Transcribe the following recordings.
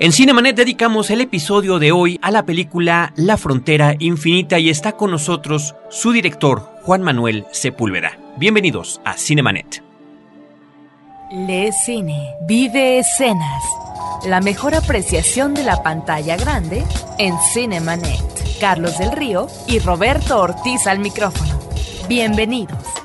En Cinemanet dedicamos el episodio de hoy a la película La Frontera Infinita y está con nosotros su director, Juan Manuel Sepúlveda. Bienvenidos a Cinemanet. Le Cine, vive escenas. La mejor apreciación de la pantalla grande en Cinemanet. Carlos del Río y Roberto Ortiz al micrófono. Bienvenidos.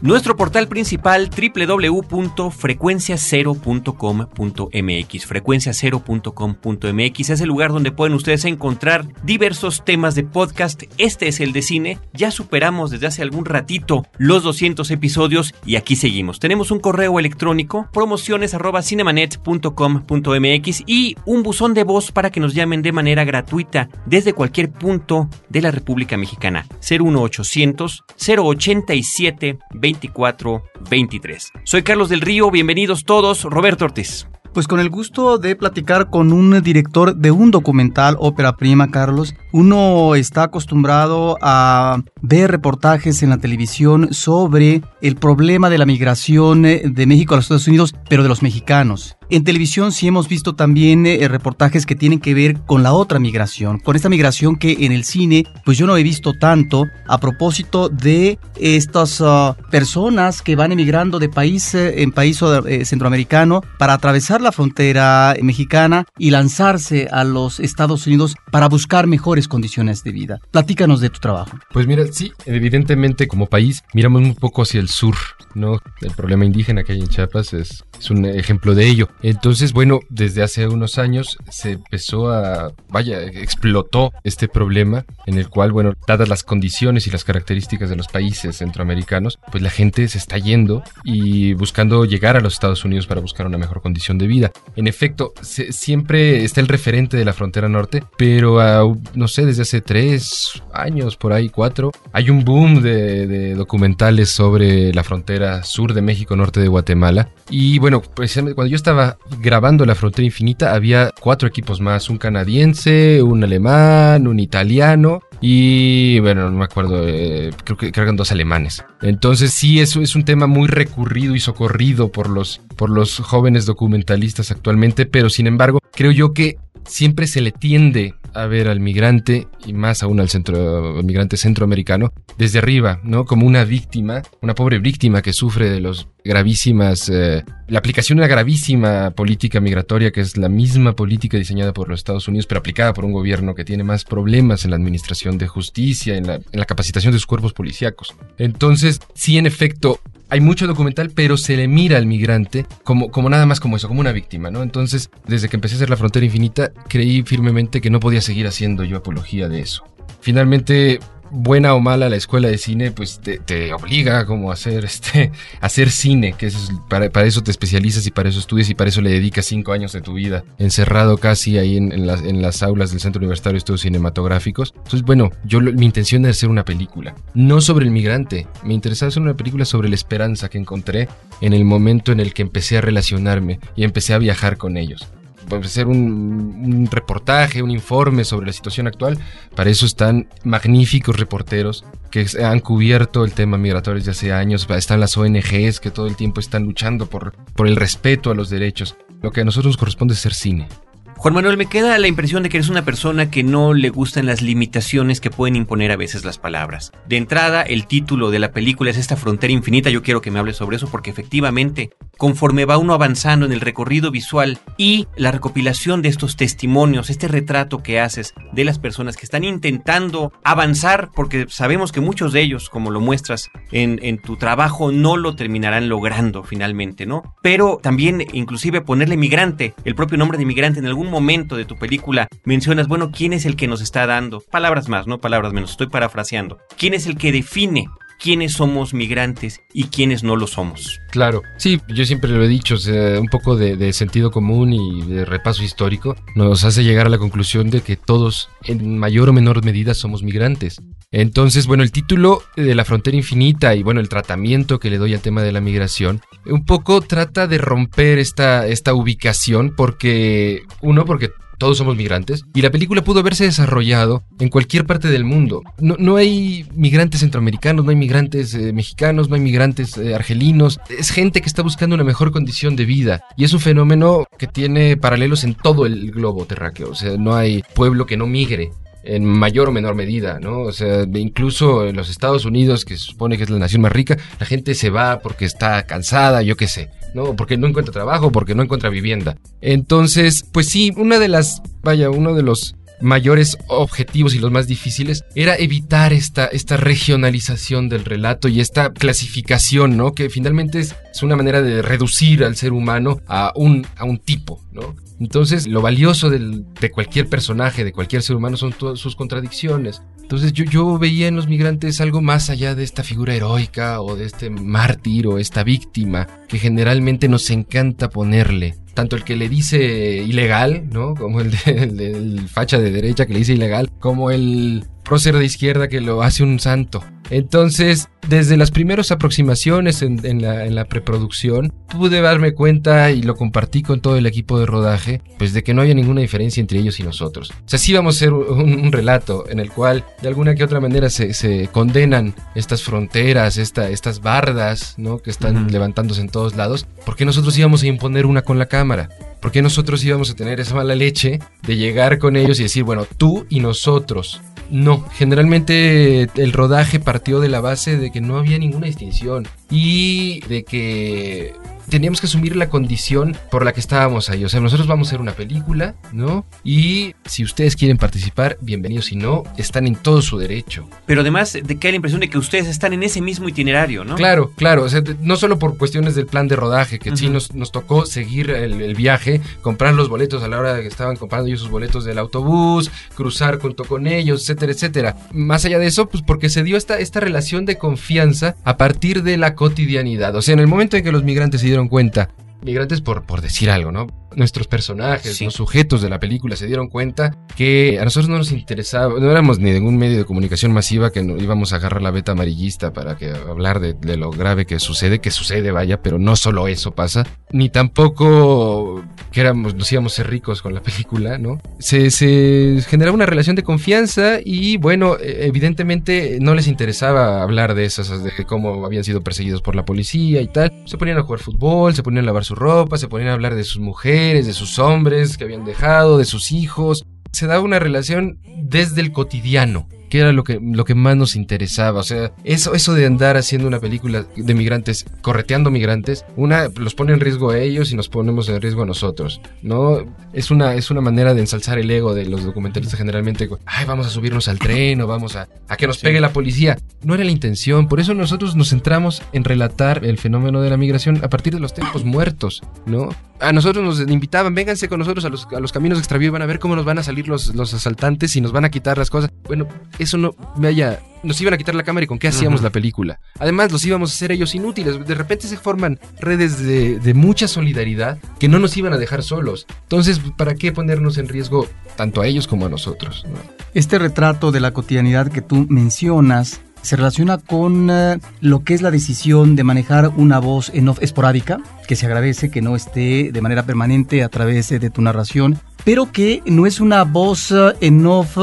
Nuestro portal principal www.frecuenciacero.com.mx. Frecuenciacero.com.mx es el lugar donde pueden ustedes encontrar diversos temas de podcast. Este es el de cine. Ya superamos desde hace algún ratito los 200 episodios y aquí seguimos. Tenemos un correo electrónico promociones@cinemanet.com.mx y un buzón de voz para que nos llamen de manera gratuita desde cualquier punto de la República Mexicana. 01800 087 2423. Soy Carlos del Río, bienvenidos todos, Roberto Ortiz. Pues con el gusto de platicar con un director de un documental ópera prima, Carlos. Uno está acostumbrado a ver reportajes en la televisión sobre el problema de la migración de México a los Estados Unidos, pero de los mexicanos. En televisión sí hemos visto también eh, reportajes que tienen que ver con la otra migración, con esta migración que en el cine pues yo no he visto tanto a propósito de estas ah, personas que van emigrando de país eh, en país eh, centroamericano para atravesar la frontera mexicana y lanzarse a los Estados Unidos para buscar mejores condiciones de vida. Platícanos de tu trabajo. Pues mira, sí, evidentemente como país miramos un poco hacia el sur, ¿no? El problema indígena que hay en Chiapas es un ejemplo de ello. Entonces, bueno, desde hace unos años se empezó a, vaya, explotó este problema en el cual, bueno, dadas las condiciones y las características de los países centroamericanos, pues la gente se está yendo y buscando llegar a los Estados Unidos para buscar una mejor condición de vida. En efecto, siempre está el referente de la frontera norte, pero no sé, desde hace tres años, por ahí cuatro, hay un boom de, de documentales sobre la frontera sur de México, norte de Guatemala. Y bueno, precisamente cuando yo estaba grabando La Frontera Infinita había cuatro equipos más, un canadiense, un alemán, un italiano y bueno, no me acuerdo, eh, creo que eran dos alemanes. Entonces sí, eso es un tema muy recurrido y socorrido por los, por los jóvenes documentalistas actualmente, pero sin embargo creo yo que siempre se le tiende a ver al migrante y más aún al, centro, migrante centroamericano desde arriba, ¿no? Como una víctima, una pobre víctima que sufre de los gravísimas, eh, la aplicación de una gravísima política migratoria que es la misma política diseñada por los Estados Unidos, pero aplicada por un gobierno que tiene más problemas en la administración de justicia, en la, capacitación de sus cuerpos policíacos. Entonces, sí, en efecto, hay mucho documental, pero se le mira al migrante como, como nada más como eso, como una víctima, ¿no? Entonces, desde que empecé a hacer La Frontera Infinita, creí firmemente que no podía seguir haciendo yo apología de eso. Finalmente, buena o mala la escuela de cine, pues te, obliga como a hacer, este, hacer cine, que es, para, eso te especializas y para eso estudias y para eso le dedicas cinco años de tu vida, encerrado casi ahí en, las, en las aulas del Centro Universitario de Estudios Cinematográficos. Entonces, bueno, yo mi intención era hacer una película, no sobre el migrante, me interesaba hacer una película sobre la esperanza que encontré en el momento en el que empecé a relacionarme y empecé a viajar con ellos hacer un, reportaje, un informe sobre la situación actual. Para eso están magníficos reporteros que han cubierto el tema migratorio desde hace años. Están las ONGs que todo el tiempo están luchando por, por el respeto a los derechos. Lo que a nosotros nos corresponde es ser cine. Juan Manuel, me queda la impresión de que eres una persona que no le gustan las limitaciones que pueden imponer a veces las palabras. De entrada, el título de la película es esta frontera infinita. Yo quiero que me hables sobre eso porque efectivamente, conforme va uno avanzando en el recorrido visual y la recopilación de estos testimonios, este retrato que haces de las personas que están intentando avanzar, porque sabemos que muchos de ellos, como lo muestras en, tu trabajo, no lo terminarán logrando finalmente, ¿no? Pero también, inclusive, ponerle migrante, el propio nombre de migrante en algún momento de tu película mencionas, bueno, ¿quién es el que nos está dando? Palabras más, no palabras menos, estoy parafraseando. ¿Quién es el que define quiénes somos migrantes y quiénes no lo somos. Claro, sí, yo siempre lo he dicho, un poco de, sentido común y de repaso histórico nos hace llegar a la conclusión de que todos, en mayor o menor medida, somos migrantes. Entonces, bueno, el título de La Frontera Infinita y bueno, el tratamiento que le doy al tema de la migración, un poco trata de romper esta, esta ubicación porque, uno, porque todos somos migrantes, y la película pudo haberse desarrollado en cualquier parte del mundo. No, no hay migrantes centroamericanos, no hay migrantes eh, mexicanos, no hay migrantes eh, argelinos, es gente que está buscando una mejor condición de vida, y es un fenómeno que tiene paralelos en todo el globo terráqueo, o sea, no hay pueblo que no migre en mayor o menor medida, ¿no? O sea, incluso en los Estados Unidos, que se supone que es la nación más rica, la gente se va porque está cansada, yo qué sé, ¿no? Porque no encuentra trabajo, porque no encuentra vivienda. Entonces, pues sí, una de las, vaya, uno de los mayores objetivos y los más difíciles era evitar esta, esta regionalización del relato y esta clasificación, ¿no? Que finalmente es, una manera de reducir al ser humano a un, a un tipo, ¿no? Entonces, lo valioso de cualquier personaje, de cualquier ser humano, son todas sus contradicciones. Entonces, yo, yo veía en los migrantes algo más allá de esta figura heroica o de este mártir o esta víctima que generalmente nos encanta ponerle. Tanto el que le dice ilegal, ¿no? Como el, del facha de derecha que le dice ilegal, como el prócer de izquierda que lo hace un santo. Entonces, desde las primeras aproximaciones en, la, preproducción, pude darme cuenta y lo compartí con todo el equipo de rodaje, pues de que no había ninguna diferencia entre ellos y nosotros. O sea, sí vamos a ser un, relato en el cual de alguna que otra manera se, condenan estas fronteras, estas bardas, ¿no? Que están levantándose en todos lados, porque nosotros íbamos a imponer una con la cámara. Porque nosotros íbamos a tener esa mala leche de llegar con ellos y decir, bueno, tú y nosotros. No, generalmente el rodaje partió de la base de que no había ninguna distinción y de que teníamos que asumir la condición por la que estábamos ahí. O sea, nosotros vamos a hacer una película, ¿no? Y si ustedes quieren participar, bienvenidos. Si no, están en todo su derecho. Pero además de que hay la impresión de que ustedes están en ese mismo itinerario, ¿no? Claro, claro. O sea, no solo por cuestiones del plan de rodaje, que sí nos, nos, tocó seguir el, viaje, comprar los boletos a la hora de que estaban comprando ellos sus boletos del autobús, cruzar junto con ellos, etcétera, etcétera. Más allá de eso, pues porque se dio esta, esta relación de confianza a partir de la cotidianidad. O sea, en el momento en que los migrantes se dieron cuenta, migrantes por, por decir algo, ¿no? Nuestros personajes, los sujetos de la película se dieron cuenta que a nosotros no nos interesaba, no éramos ni de ningún medio de comunicación masiva que íbamos a agarrar la beta amarillista para que hablar de, lo grave que sucede, que sucede, vaya, pero no solo eso pasa, ni tampoco que éramos, nos íbamos a ser ricos con la película, ¿no? Se, se generaba una relación de confianza y bueno, e, evidentemente no les interesaba hablar de esas, de cómo habían sido perseguidos por la policía y tal. Se ponían a jugar fútbol, se ponían a lavar su ropa, se ponían a hablar de sus mujeres, de sus hombres que habían dejado, de sus hijos. Se daba una relación desde el cotidiano que era lo que, lo que más nos interesaba. O sea, eso, eso de andar haciendo una película de migrantes, correteando migrantes, una los pone en riesgo a ellos y nos ponemos en riesgo a nosotros. ¿No? Es una, es una manera de ensalzar el ego de los documentalistas generalmente. Ay, vamos a subirnos al tren o vamos a, a que nos pegue la policía. No era la intención. Por eso nosotros nos centramos en relatar el fenómeno de la migración a partir de los tiempos muertos, ¿no? A nosotros nos invitaban, vénganse con nosotros a los, a los caminos extravíos, van a ver cómo nos van a salir los, los asaltantes y nos van a quitar las cosas. Bueno, eso no, vaya, nos iban a quitar la cámara y con qué hacíamos la película. Además, los íbamos a hacer ellos inútiles. De repente se forman redes de, de, mucha solidaridad que no nos iban a dejar solos. Entonces, ¿para qué ponernos en riesgo tanto a ellos como a nosotros? Este retrato de la cotidianidad que tú mencionas se relaciona con eh, lo que es la decisión de manejar una voz en off esporádica, que se agradece que no esté de manera permanente a través de tu narración, pero que no es una voz eh, en off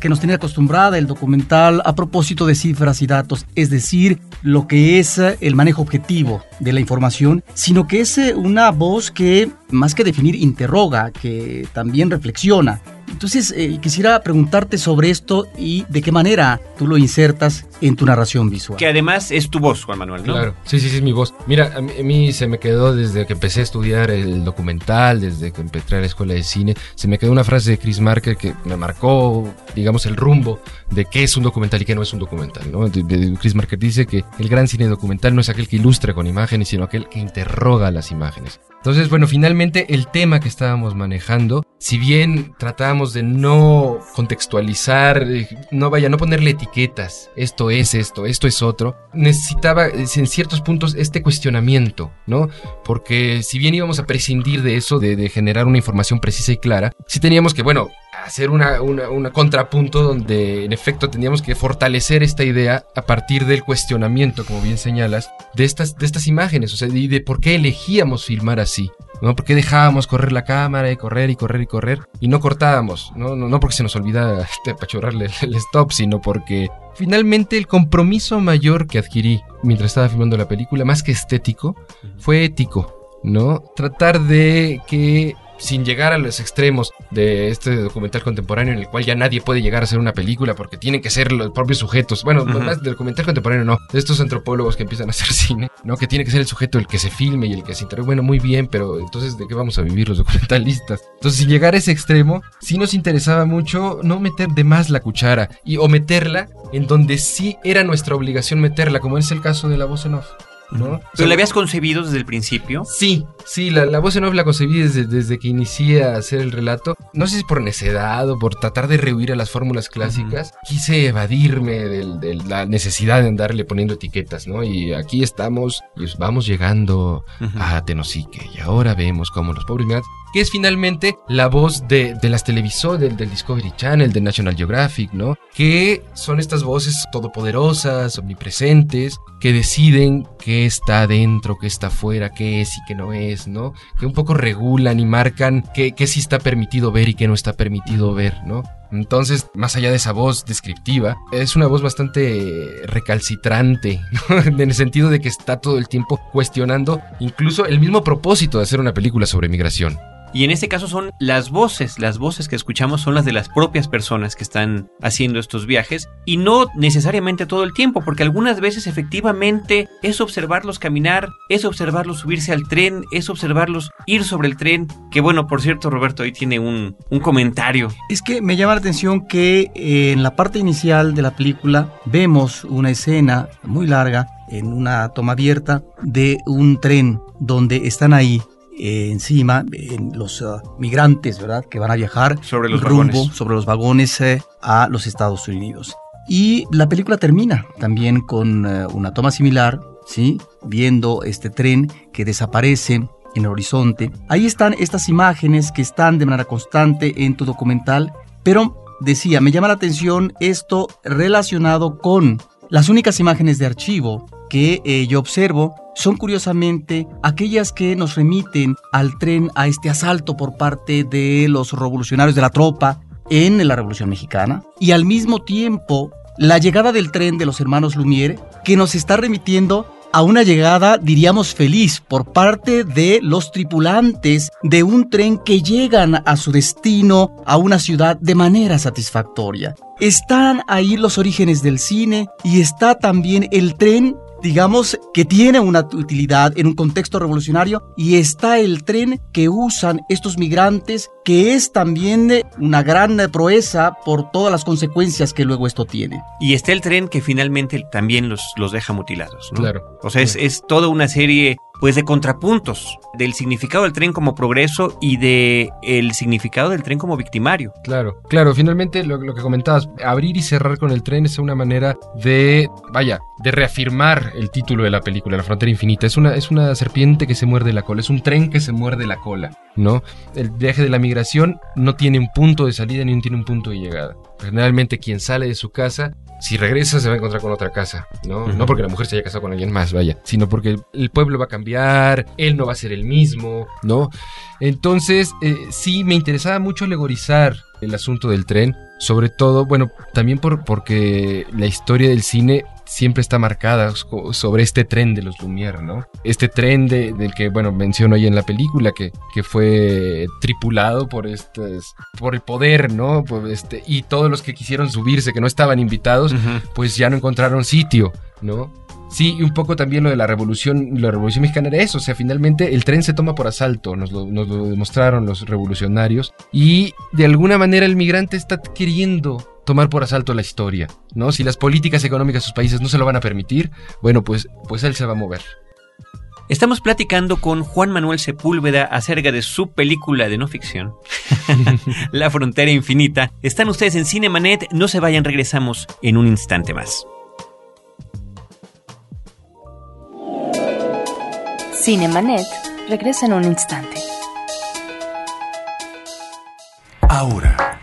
que nos tenía acostumbrada el documental a propósito de cifras y datos, es decir, lo que es eh, el manejo objetivo de la información, sino que es una voz que, más que definir, interroga, que también reflexiona entonces, eh, quisiera preguntarte sobre esto y de qué manera tú lo insertas en tu narración visual. Que además es tu voz, Juan Manuel, ¿no? Claro, sí, sí, sí, es mi voz. Mira, a mí, se me quedó desde que empecé a estudiar el documental, desde que empecé a la escuela de cine, se me quedó una frase de Chris Marker que me marcó, digamos, el rumbo de qué es un documental y qué no es un documental, ¿no? Chris Marker dice que el gran cine documental no es aquel que ilustra con imágenes, sino aquel que interroga las imágenes. Entonces, bueno, finalmente el tema que estábamos manejando, si bien tratábamos de no contextualizar, no vaya, no ponerle etiquetas, esto es esto, esto es otro, necesitaba en ciertos puntos este cuestionamiento, ¿no? Porque si bien íbamos a prescindir de eso, de, de generar una información precisa y clara, sí teníamos que, bueno, hacer una, contrapunto donde en efecto teníamos que fortalecer esta idea a partir del cuestionamiento, como bien señalas, de estas, de estas imágenes, o sea, y de por qué elegíamos filmar así. ¿no? ¿Por qué dejábamos correr la cámara y correr y correr y correr y no cortábamos? No, no, no porque se nos olvida este, apachurrarle el stop, sino porque finalmente el compromiso mayor que adquirí mientras estaba filmando la película, más que estético, fue ético. ¿no? Tratar de que sin llegar a los extremos de este documental contemporáneo en el cual ya nadie puede llegar a hacer una película porque tienen que ser los propios sujetos. Bueno, más del documental contemporáneo no, de estos antropólogos que empiezan a hacer cine, ¿no? Que tiene que ser el sujeto el que se filme y el que se interrogue. Bueno, muy bien, pero entonces ¿de qué vamos a vivir los documentalistas? Entonces, sin llegar a ese extremo, sí nos interesaba mucho no meter de más la cuchara y o meterla en donde sí era nuestra obligación meterla, como es el caso de la voz en off. ¿No? ¿Pero la habías concebido desde el principio? Sí, sí, la, voz en off la concebí desde, desde, que inicié a hacer el relato. No sé si por necedad o por tratar de rehuir a las fórmulas clásicas. Quise evadirme de, la necesidad de andarle poniendo etiquetas, ¿no? Y aquí estamos, y vamos llegando a Tenosique. Y ahora vemos cómo los pobres que es finalmente la voz de, las televisoras, del, Discovery Channel, del National Geographic, ¿no? Que son estas voces todopoderosas, omnipresentes, que deciden qué está adentro, qué está afuera, qué es y qué no es, ¿no? Que un poco regulan y marcan qué, qué sí está permitido ver y qué no está permitido ver, ¿no? Entonces, más allá de esa voz descriptiva, es una voz bastante recalcitrante, ¿no? en el sentido de que está todo el tiempo cuestionando incluso el mismo propósito de hacer una película sobre migración. Y en este caso son las voces, las voces que escuchamos son las de las propias personas que están haciendo estos viajes y no necesariamente todo el tiempo, porque algunas veces efectivamente es observarlos caminar, es observarlos subirse al tren, es observarlos ir sobre el tren, que bueno, por cierto Roberto ahí tiene un, un comentario. Es que me llama la atención que eh, en la parte inicial de la película vemos una escena muy larga en una toma abierta de un tren donde están ahí eh, encima en los ah, migrantes, ¿verdad? Que van a viajar sobre los rumbo sobre los vagones eh, a los Estados Unidos. Y la película termina también con eh, una toma similar, ¿sí? Viendo este tren que desaparece en el horizonte. Ahí están estas imágenes que están de manera constante en tu documental, pero decía, me llama la atención esto relacionado con las únicas imágenes de archivo que yo observo son curiosamente aquellas que nos remiten al tren a este asalto por parte de los revolucionarios de la tropa en la Revolución Mexicana y al mismo tiempo la llegada del tren de los hermanos Lumière que nos está remitiendo a una llegada, diríamos, feliz por parte de los tripulantes de un tren que llegan a su destino, a una ciudad, de manera satisfactoria. Están ahí los orígenes del cine y está también el tren digamos, que tiene una utilidad en un contexto revolucionario y está el tren que usan estos migrantes, que es también una gran proeza por todas las consecuencias que luego esto tiene. Y está el tren que finalmente también los, los deja mutilados. Claro. O sea, es, es toda una serie pues de contrapuntos del significado del tren como progreso y de el significado del tren como victimario. Claro, claro, finalmente lo, que comentabas, abrir y cerrar con el tren es una manera de, vaya, de reafirmar el título de la película, La Frontera Infinita. Es una, es una serpiente que se muerde la cola, es un tren que se muerde la cola, ¿no? El viaje de la migración no tiene un punto de salida ni tiene un punto de llegada. Generalmente quien sale de su casa si regresa se va a encontrar con otra casa, ¿no? No porque la mujer se haya casado con alguien más, vaya, sino porque el pueblo va a cambiar, él no va a ser el mismo, ¿no? Entonces, eh, sí, me interesaba mucho alegorizar el asunto del tren, sobre todo, bueno, también por, porque la historia del cine siempre está marcada sobre este tren de los Lumière, ¿no? Este tren del que, bueno, menciono ahí en la película, que, que fue tripulado por estos, por el poder, ¿no? este, y todos los que quisieron subirse, que no estaban invitados, pues ya no encontraron sitio, ¿no? Sí, y un poco también lo de la revolución, la revolución mexicana era eso, o sea, finalmente el tren se toma por asalto, nos lo, nos lo demostraron los revolucionarios, y de alguna manera el migrante está queriendo tomar por asalto la historia, ¿no? Si las políticas económicas de sus países no se lo van a permitir, bueno, pues, pues él se va a mover. Estamos platicando con Juan Manuel Sepúlveda acerca de su película de no ficción, La Frontera Infinita. Están ustedes en Cinemanet, no se vayan, regresamos en un instante más. Cinemanet regresa en un instante. Ahora,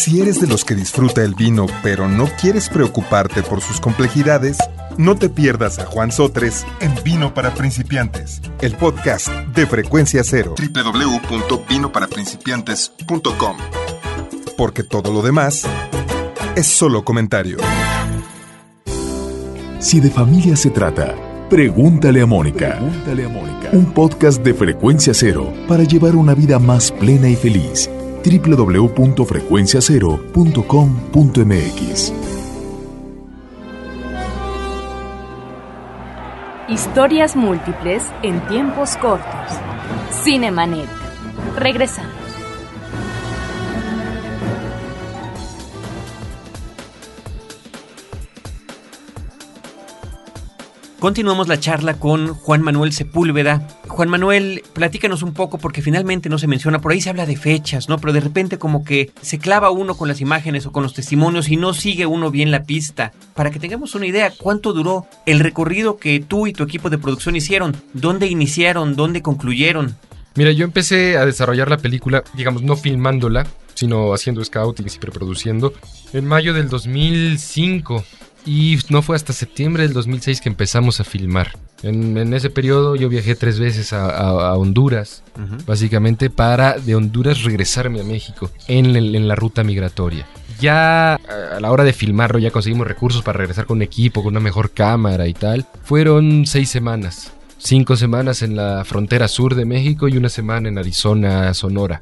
Si eres de los que disfruta el vino pero no quieres preocuparte por sus complejidades, no te pierdas a Juan Sotres en Vino para Principiantes, el podcast de Frecuencia Cero. www.vinoparaprincipiantes.com Porque todo lo demás es solo comentario. Si de familia se trata, pregúntale a Mónica. Pregúntale a Mónica. Un podcast de Frecuencia Cero para llevar una vida más plena y feliz. www.frecuenciacero.com.mx Historias múltiples en tiempos cortos. Cinemanet. Regresamos. Continuamos la charla con Juan Manuel Sepúlveda. Juan Manuel, platícanos un poco porque finalmente no se menciona, por ahí se habla de fechas, ¿no? Pero de repente como que se clava uno con las imágenes o con los testimonios y no sigue uno bien la pista. Para que tengamos una idea, ¿cuánto duró el recorrido que tú y tu equipo de producción hicieron? ¿Dónde iniciaron? ¿Dónde concluyeron? Mira, yo empecé a desarrollar la película, digamos, no filmándola, sino haciendo scouting y preproduciendo, en mayo del 2005. Y no fue hasta septiembre del 2006 que empezamos a filmar. En, en ese periodo yo viajé tres veces a, a- a Honduras, básicamente para de Honduras regresarme a México en, la ruta migratoria. Ya a a la hora de filmarlo ya conseguimos recursos para regresar con un equipo, con una mejor cámara y tal. Fueron seis semanas. Cinco semanas en la frontera sur de México y una semana en Arizona, Sonora.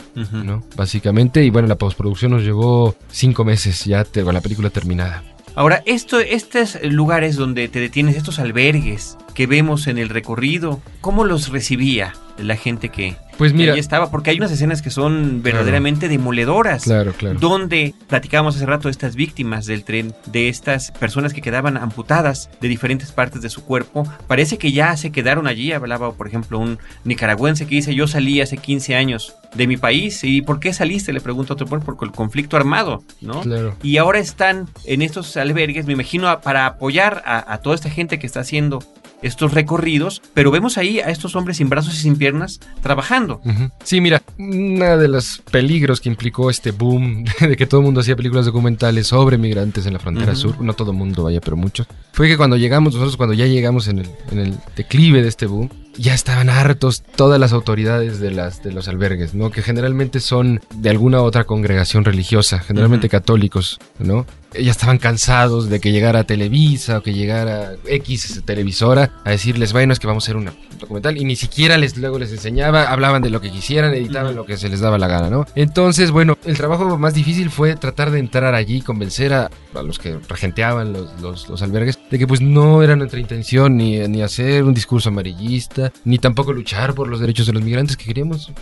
Básicamente, y bueno, la postproducción nos llevó cinco meses ya con la película terminada. Ahora, esto, estos lugares donde te detienes, estos albergues que vemos en el recorrido, ¿cómo los recibía la gente que, Pues mira, ahí estaba? Porque hay unas escenas que son verdaderamente demoledoras. claro, claro. Donde platicábamos hace rato de estas víctimas del tren, de estas personas que quedaban amputadas de diferentes partes de su cuerpo, parece que ya se quedaron allí. Hablaba, por ejemplo, un nicaragüense que dice: Yo salí hace 15 años de mi país. ¿Y por qué saliste? Le pregunto a otro pueblo, por el conflicto armado, ¿no? Claro. Y ahora están en estos albergues, me imagino, para apoyar a, a toda esta gente que está haciendo estos recorridos, pero vemos ahí a estos hombres sin brazos y sin piernas trabajando. Sí, mira, uno de los peligros que implicó este boom de que todo el mundo hacía películas documentales sobre migrantes en la frontera sur, no todo el mundo, vaya, pero muchos, fue que cuando llegamos, nosotros cuando ya llegamos en el, en el declive de este boom, ya estaban hartos todas las autoridades de, las, de los albergues, ¿no? Que generalmente son de alguna otra congregación religiosa, generalmente católicos, ¿no? Ya estaban cansados de que llegara Televisa o que llegara X televisora a decirles, bueno, es que vamos a hacer una documental y ni siquiera les luego les enseñaba, hablaban de lo que quisieran, editaban lo que se les daba la gana, ¿no? Entonces, bueno, el trabajo más difícil fue tratar de entrar allí, convencer a, a los que regenteaban los, los- los albergues de que pues no era nuestra intención ni, ni hacer un discurso amarillista, ni tampoco luchar por los derechos de los migrantes que queríamos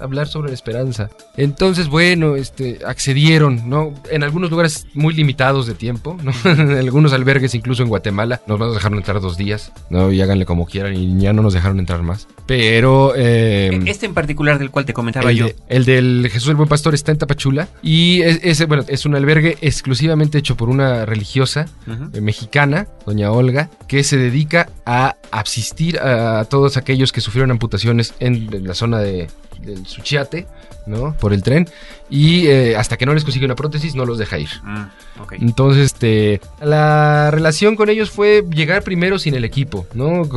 hablar sobre la esperanza. Entonces, bueno, este, accedieron, ¿no? En algunos lugares muy limitados de tiempo, ¿no? en algunos albergues, incluso en Guatemala, nos nos dejaron entrar dos días, ¿no? Y háganle como quieran y ya no nos dejaron entrar más. Pero... eh, Este en particular del cual te comentaba el, yo. de- el del Jesús el Buen Pastor está en Tapachula y es, ese, bueno, es un albergue exclusivamente hecho por una religiosa eh, mexicana, doña Olga, que se dedica a asistir a, a todos aquellos que sufrieron amputaciones en, en la zona de, del Suchiate, ¿no? Por el tren. Y eh, hasta que no les consigue una prótesis, no los deja ir. Mm. Entonces, este, la relación con ellos fue llegar primero sin el equipo, ¿no?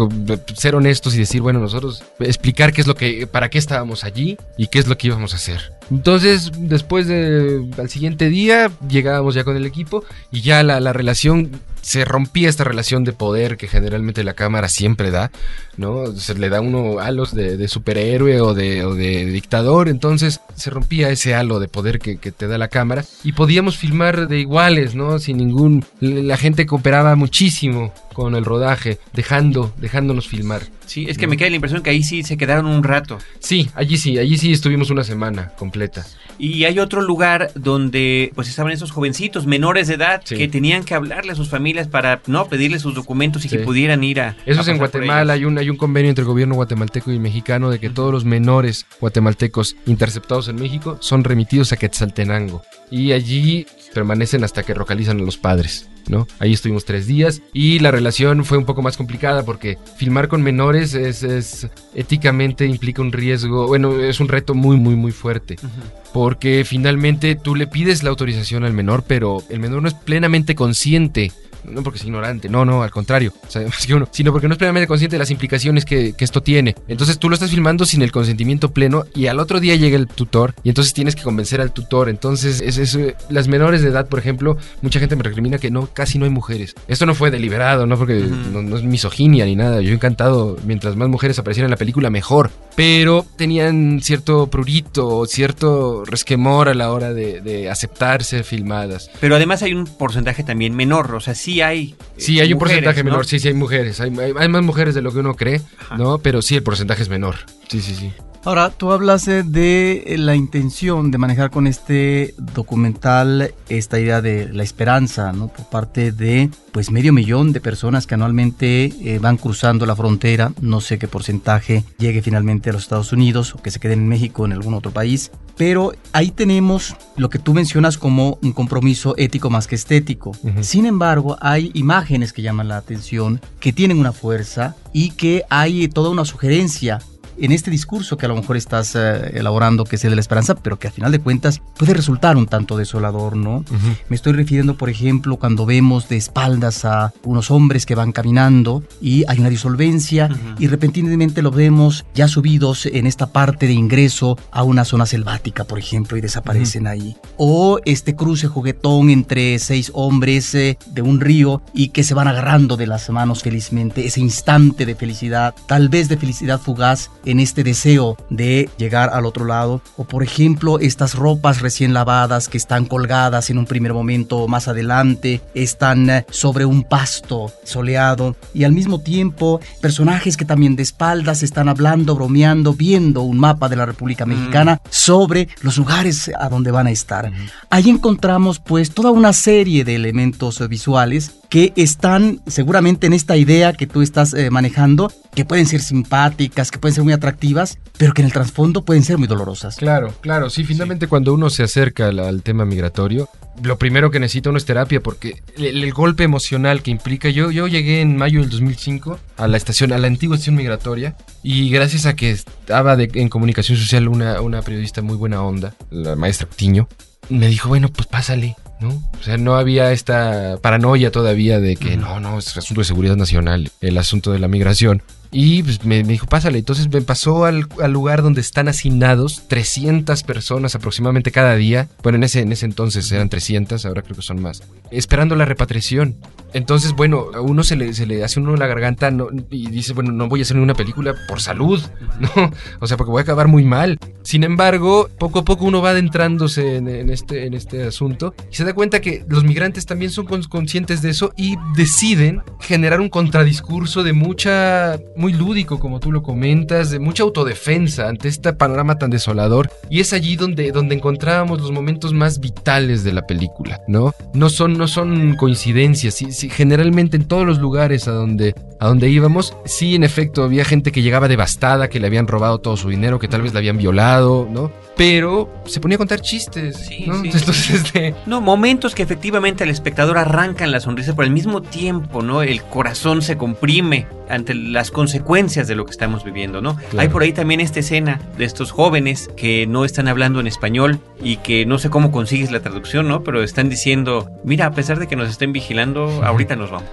Ser honestos y decir, bueno, nosotros explicar qué es lo que, para qué estábamos allí y qué es lo que íbamos a hacer. Entonces, después de, al siguiente día, llegábamos ya con el equipo y ya la, la relación, se rompía esta relación de poder que generalmente la cámara siempre da, ¿no? Se le da uno halos de, de superhéroe o de, o de dictador, entonces se rompía ese halo de poder que, que te da la cámara y podíamos filmar de iguales, ¿no? Sin ningún... La gente cooperaba muchísimo con el rodaje, dejando, dejándonos filmar. Sí, es que me queda la impresión que ahí sí se quedaron un rato. Sí, allí sí, allí sí estuvimos una semana completa. Y hay otro lugar donde pues estaban esos jovencitos menores de edad Sí. que tenían que hablarle a sus familias para no pedirle sus documentos y Sí. que pudieran ir a. Eso a es en Guatemala, ellos. hay un, hay un convenio entre el gobierno guatemalteco y mexicano de que todos los menores guatemaltecos interceptados en México son remitidos a Quetzaltenango y allí permanecen hasta que localizan a los padres. ¿No? Ahí estuvimos tres días y la relación fue un poco más complicada porque filmar con menores es, es éticamente implica un riesgo, bueno, es un reto muy, muy, muy fuerte. Porque finalmente tú le pides la autorización al menor, pero el menor no es plenamente consciente no porque es ignorante, no, no, al contrario, que uno, sino porque no es plenamente consciente de las implicaciones que, esto tiene. Entonces tú lo estás filmando sin el consentimiento pleno y al otro día llega el tutor y entonces tienes que convencer al tutor. Entonces, es, las menores de edad, por ejemplo, mucha gente me recrimina que no, casi no hay mujeres. Esto no fue deliberado, no porque no, es misoginia ni nada. Yo he encantado, mientras más mujeres aparecieran en la película, mejor. Pero tenían cierto prurito, cierto resquemor a la hora de, de aceptarse filmadas. Pero además hay un porcentaje también menor, o sea, sí hay. Sí, hay un porcentaje menor, sí, sí hay mujeres. Hay, más mujeres de lo que uno cree, ¿no? Pero sí, el porcentaje es menor. Sí, sí, sí. Ahora, tú hablas de eh, la intención de manejar con este documental esta idea de la esperanza, ¿no? Por parte de, pues, medio millón de personas que anualmente eh, van cruzando la frontera. No sé qué porcentaje llegue finalmente a los Estados Unidos o que se quede en México o en algún otro país. Pero ahí tenemos lo que tú mencionas como un compromiso ético más que estético. Sin embargo, hay imágenes que llaman la atención, que tienen una fuerza y que hay toda una sugerencia en este discurso que a lo mejor estás eh, elaborando, que es el de la esperanza, pero que a final de cuentas puede resultar un tanto desolador, ¿no? Me estoy refiriendo, por ejemplo, cuando vemos de espaldas a unos hombres que van caminando y hay una disolvencia y repentinamente los vemos ya subidos en esta parte de ingreso a una zona selvática, por ejemplo, y desaparecen ahí. O este cruce juguetón entre seis hombres eh, de un río y que se van agarrando de las manos felizmente, ese instante de felicidad, tal vez de felicidad fugaz en este deseo de llegar al otro lado. O por ejemplo, estas ropas recién lavadas que están colgadas en un primer momento más adelante, están eh, sobre un pasto soleado y al mismo tiempo personajes que también de espaldas están hablando, bromeando, viendo un mapa de la República mm. Mexicana sobre los lugares a donde van a estar. Ahí encontramos pues toda una serie de elementos visuales que están seguramente en esta idea que tú estás eh, manejando, que pueden ser simpáticas, que pueden ser muy atractivas, pero que en el trasfondo pueden ser muy dolorosas. Claro, claro, sí, finalmente cuando uno se acerca al, tema migratorio, lo primero que necesita uno es terapia porque el, golpe emocional que implica, yo, yo llegué en mayo del 2005 a la estación, a la antigua estación migratoria y gracias a que estaba en comunicación social una, una periodista muy buena onda, la maestra Tiño, me dijo, bueno, pues pásale. ¿No? O sea, no había esta paranoia todavía de que no, no, es asunto de seguridad nacional, el asunto de la migración. Y pues, me, dijo, pásale. Entonces me pasó al, lugar donde están asignados 300 personas aproximadamente cada día. Bueno, en ese, en ese entonces eran 300, ahora creo que son más. Esperando la repatriación. Entonces, bueno, a uno se le, se le hace uno la garganta y dice, bueno, no voy a hacer ninguna película por salud, ¿no? O sea, porque voy a acabar muy mal. Sin embargo, poco a poco uno va adentrándose en, este, en este asunto y se da cuenta que los migrantes también son conscientes de eso y deciden generar un contradiscurso de mucha muy lúdico, como tú lo comentas, de mucha autodefensa ante este panorama tan desolador. Y es allí donde, donde encontrábamos los momentos más vitales de la película, ¿no? No son, no son coincidencias. Sí, sí, generalmente en todos los lugares a donde, a donde íbamos, sí, en efecto, había gente que llegaba devastada, que le habían robado todo su dinero, que tal vez la habían violado, ¿no? Pero se ponía a contar chistes, ¿no? Entonces, de... No, momentos que efectivamente al espectador arrancan la sonrisa, pero al mismo tiempo, ¿no? El corazón se comprime ante las consecuencias de lo que estamos viviendo, ¿no? Hay por ahí también esta escena de estos jóvenes que no están hablando en español y que no sé cómo consigues la traducción, ¿no? Pero están diciendo, mira, a pesar de que nos estén vigilando, ahorita nos vamos.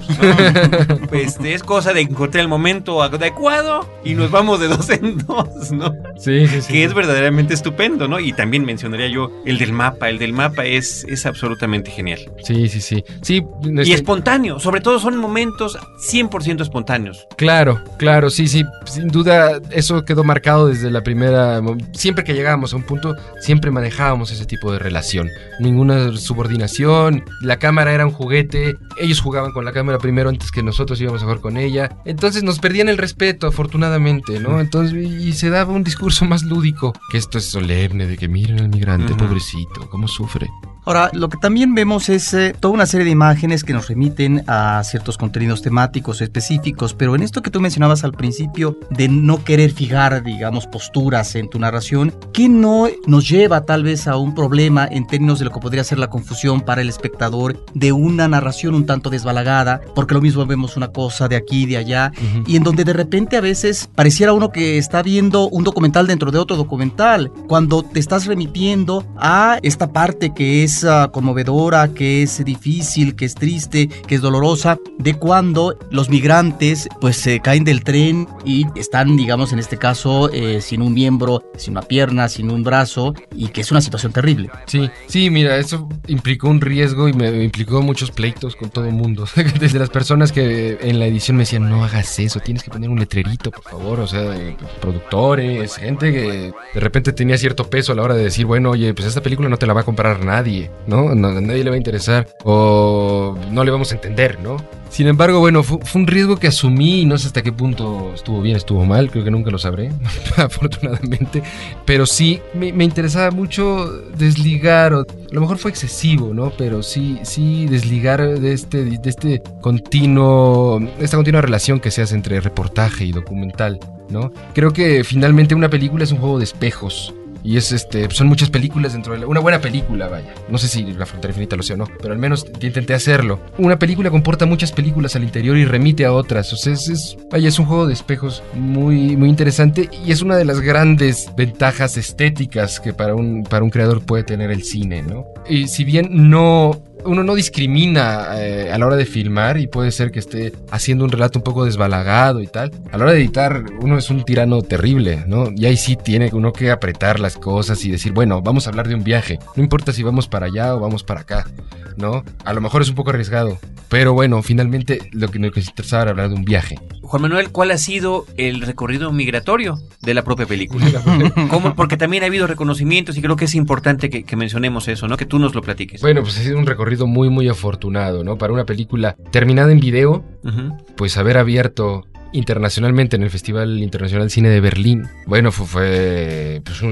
pues es cosa de encontrar el momento adecuado y nos vamos de dos en dos, ¿no? Sí, sí, sí. Que es verdaderamente estupendo, ¿no? Y también mencionaría yo el del mapa. El del mapa es, es absolutamente genial. Sí, sí, sí. sí Y este espontáneo. Sobre todo son momentos 100% espontáneos. Claro, claro, sí, sí, sin duda eso quedó marcado desde la primera, siempre que llegábamos a un punto, siempre manejábamos ese tipo de relación, ninguna subordinación, la cámara era un juguete, ellos jugaban con la cámara primero antes que nosotros íbamos a jugar con ella, entonces nos perdían el respeto, afortunadamente, ¿no? Entonces, y se daba un discurso más lúdico, que esto es solemne, de que miren al migrante, pobrecito, cómo sufre. Ahora, lo que también vemos es eh, toda una serie de imágenes que nos remiten a ciertos contenidos temáticos específicos, pero en esto que tú mencionabas al principio de no querer fijar, digamos, posturas en tu narración, ¿qué no nos lleva tal vez a un problema en términos de lo que podría ser la confusión para el espectador de una narración un tanto desbalagada? Porque lo mismo vemos una cosa de aquí, de allá, y en donde de repente a veces pareciera uno que está viendo un documental dentro de otro documental, cuando te estás remitiendo a esta parte que es conmovedora, que es difícil, que es triste, que es dolorosa, de cuando los migrantes pues se caen del tren y están, digamos, en este caso, eh, sin un miembro, sin una pierna, sin un brazo, y que es una situación terrible. Sí, sí, mira, eso implicó un riesgo y me implicó muchos pleitos con todo el mundo. Desde las personas que en la edición me decían, no hagas eso, tienes que poner un letrerito, por favor, o sea, productores, gente que de repente tenía cierto peso a la hora de decir, bueno, oye, pues esta película no te la va a comprar nadie ¿no? ¿no? Nadie le va a interesar o no le vamos a entender, ¿no? Sin embargo, bueno, fue, un riesgo que asumí y no sé hasta qué punto estuvo bien, estuvo mal, creo que nunca lo sabré, afortunadamente. Pero sí, me, interesaba mucho desligar, o a lo mejor fue excesivo, ¿no? Pero sí, sí, desligar de este, de este continuo, esta continua relación que se hace entre reportaje y documental, ¿no? Creo que finalmente una película es un juego de espejos y es este, son muchas películas dentro de la, una buena película, vaya. No sé si La Frontera Infinita lo sé o no, pero al menos intenté hacerlo. Una película comporta muchas películas al interior y remite a otras. O sea, es, vaya, es un juego de espejos muy, muy interesante y es una de las grandes ventajas estéticas que para un, para un creador puede tener el cine, ¿no? Y si bien no uno no discrimina eh, a la hora de filmar y puede ser que esté haciendo un relato un poco desbalagado y tal. A la hora de editar, uno es un tirano terrible, ¿no? Y ahí sí tiene uno que apretar las cosas y decir, bueno, vamos a hablar de un viaje. No importa si vamos para allá o vamos para acá, ¿no? A lo mejor es un poco arriesgado, pero bueno, finalmente lo que nos interesaba era hablar de un viaje. Juan Manuel, ¿cuál ha sido el recorrido migratorio de la propia película? ¿Cómo? Porque también ha habido reconocimientos y creo que es importante que, que mencionemos eso, ¿no? Que tú nos lo platiques. Bueno, pues ha sido un recorrido muy, muy afortunado, ¿no? Para una película terminada en video, pues haber abierto internacionalmente en el Festival Internacional de Cine de Berlín, bueno, fue, pues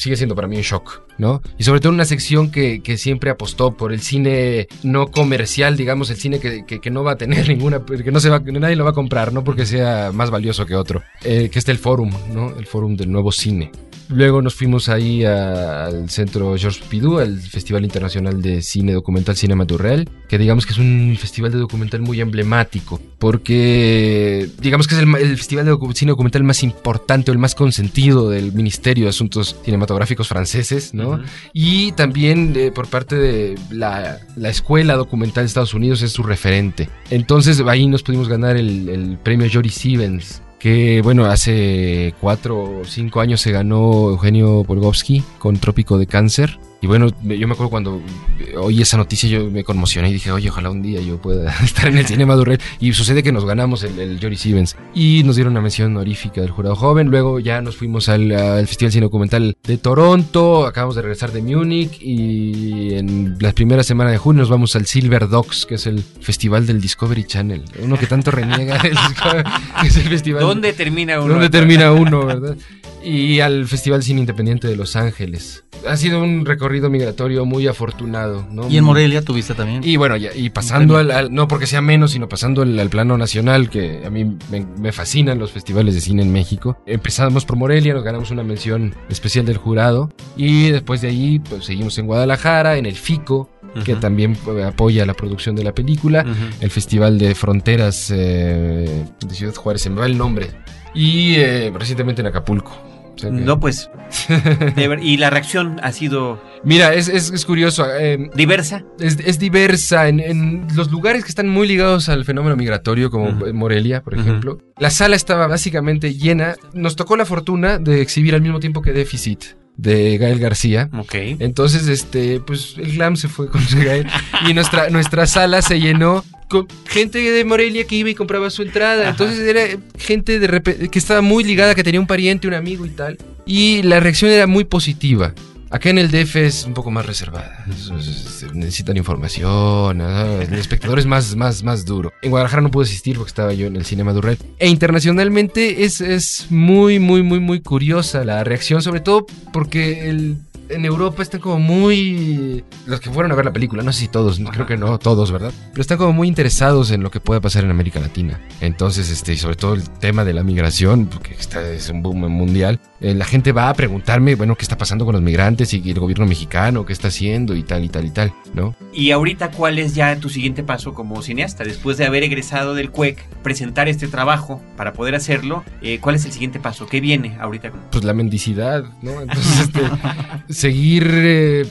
sigue siendo para mí un shock, ¿no? Y sobre todo una sección que, siempre apostó por el cine no comercial, digamos, el cine que, no va a tener ninguna, que no se va, nadie lo va a comprar, no porque sea más valioso que otro, eh, que es el Forum, ¿no? El Forum del Nuevo Cine. Luego nos fuimos ahí al centro Georges Pidou, al Festival Internacional de Cine Documental Cinema Real, que digamos que es un festival de documental muy emblemático, porque digamos que es el, festival de cine documental más importante o el más consentido del Ministerio de Asuntos Cinematográficos franceses, ¿no? Y también eh, por parte de la, Escuela Documental de Estados Unidos es su referente. Entonces ahí nos pudimos ganar el, el premio Jory Stevens que bueno, hace cuatro o cinco años se ganó Eugenio Polgovsky con Trópico de Cáncer y bueno, yo me acuerdo cuando oí esa noticia, yo me conmocioné y dije, oye, ojalá un día yo pueda estar en el cine Madurell. Y sucede que nos ganamos el, el Jory Stevens. Y nos dieron una mención honorífica del jurado joven. Luego ya nos fuimos al, Festival Cine Documental de Toronto. Acabamos de regresar de Múnich. Y en la primera semana de junio nos vamos al Silver Dogs, que es el festival del Discovery Channel. Uno que tanto reniega es el festival. ¿Dónde termina uno? ¿Dónde termina uno, verdad? Y al Festival Cine Independiente de Los Ángeles ha sido un recorrido migratorio muy afortunado. ¿no? Y en Morelia tuviste también. Y bueno, y pasando al, no porque sea menos, sino pasando al, plano nacional, que a mí me, fascinan los festivales de cine en México. Empezamos por Morelia, nos ganamos una mención especial del jurado. Y después de ahí, pues seguimos en Guadalajara, en el FICO, que también pues, apoya la producción de la película. El Festival de Fronteras eh, de Ciudad Juárez, se me va el nombre. Y eh, recientemente en Acapulco. No, pues. y la reacción ha sido. Mira, es, es, curioso. Eh, ¿Diversa? Es, diversa. En, los lugares que están muy ligados al fenómeno migratorio, como Morelia, por ejemplo, la sala estaba básicamente llena. Nos tocó la fortuna de exhibir al mismo tiempo que Déficit de Gael García. Ok. Entonces, este, pues el glam se fue con Gael y nuestra, nuestra sala se llenó con gente de Morelia que iba y compraba su entrada. Entonces era gente de que estaba muy ligada, que tenía un pariente, un amigo y tal. Y la reacción era muy positiva. Acá en el DF es un poco más reservada. Necesitan información. El espectador es más, más, más duro. En Guadalajara no pude asistir porque estaba yo en el Cinema Durrell. E internacionalmente es, es muy, muy, muy, muy curiosa la reacción, sobre todo porque el en Europa están como muy... Los que fueron a ver la película, no sé si todos, creo que no todos, ¿verdad? Pero están como muy interesados en lo que pueda pasar en América Latina. Entonces, este, y sobre todo el tema de la migración, porque está, es un boom mundial, eh, la gente va a preguntarme, bueno, ¿qué está pasando con los migrantes y el gobierno mexicano? ¿Qué está haciendo? Y tal, y tal, y tal, ¿no? Y ahorita, ¿cuál es ya tu siguiente paso como cineasta? Después de haber egresado del CUEC, presentar este trabajo para poder hacerlo, eh, ¿cuál es el siguiente paso? ¿Qué viene ahorita? Pues la mendicidad, ¿no? Entonces, este seguir eh,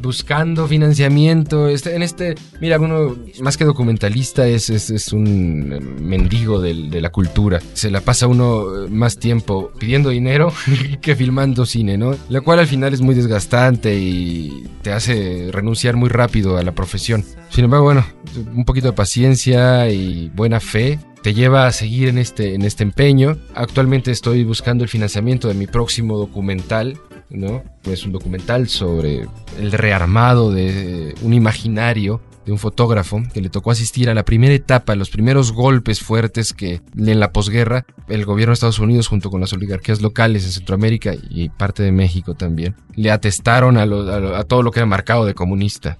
buscando financiamiento. Este, en este, mira, uno más que documentalista es, es, un eh, mendigo de, la cultura. Se la pasa uno eh, más tiempo pidiendo dinero que filmando cine, ¿no? Lo cual al final es muy desgastante y te hace renunciar muy rápido a la profesión. Sin embargo, bueno, un poquito de paciencia y buena fe te lleva a seguir en este, en este empeño. Actualmente estoy buscando el financiamiento de mi próximo documental ¿no? Es un documental sobre el rearmado de un imaginario de un fotógrafo que le tocó asistir a la primera etapa, los primeros golpes fuertes que en la posguerra el gobierno de Estados Unidos junto con las oligarquías locales en Centroamérica y parte de México también le atestaron a, todo lo que era marcado de comunista.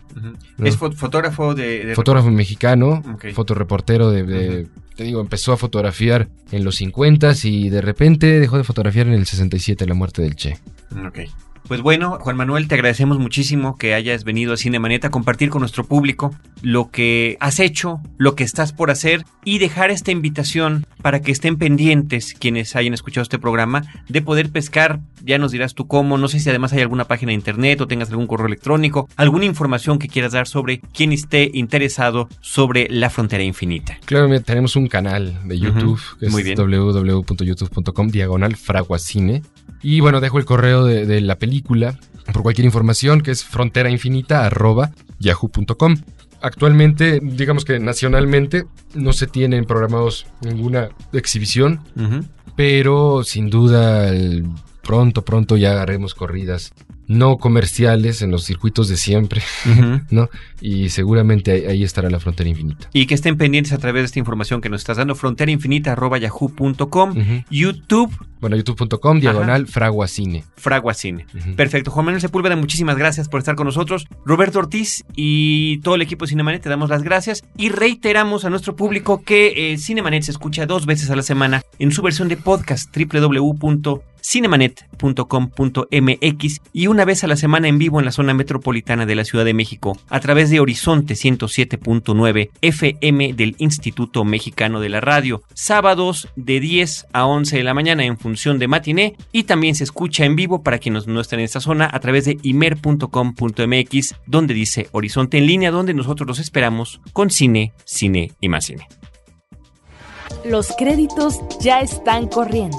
¿Es fotógrafo de, Fotógrafo mexicano, fotoreportero de... te digo, empezó a fotografiar en los 50 y de repente dejó de fotografiar en el 67, la muerte del Che. Ok. Pues bueno, Juan Manuel, te agradecemos muchísimo que hayas venido a Cinemaneta a compartir con nuestro público lo que has hecho, lo que estás por hacer y dejar esta invitación para que estén pendientes quienes hayan escuchado este programa de poder pescar. Ya nos dirás tú cómo, no sé si además hay alguna página de internet o tengas algún correo electrónico, alguna información que quieras dar sobre quien esté interesado sobre la frontera infinita. Claro, tenemos un canal de YouTube que es www.youtube.com diagonal fraguacine y bueno, dejo el correo de, la película. Por cualquier información que es fronterainfinita.yahoo.com. Actualmente, digamos que nacionalmente no se tienen programados ninguna exhibición, pero sin duda pronto, pronto ya haremos corridas no comerciales en los circuitos de siempre, ¿no? Y seguramente ahí, estará la frontera infinita. Y que estén pendientes a través de esta información que nos estás dando, fronterainfinita.yahoo.com, YouTube. Bueno, youtube.com, diagonal, fraguacine. Fraguacine. Perfecto. Juan Manuel Sepúlveda, muchísimas gracias por estar con nosotros. Roberto Ortiz y todo el equipo de Cinemanet, te damos las gracias y reiteramos a nuestro público que eh, Cinemanet se escucha dos veces a la semana en su versión de podcast www cinemanet.com.mx y una vez a la semana en vivo en la zona metropolitana de la Ciudad de México a través de Horizonte 107.9 FM del Instituto Mexicano de la Radio, sábados de 10 a 11 de la mañana en función de matiné y también se escucha en vivo para quienes no están en esta zona a través de imer.com.mx donde dice Horizonte en línea donde nosotros los esperamos con cine, cine y más cine. Los créditos ya están corriendo.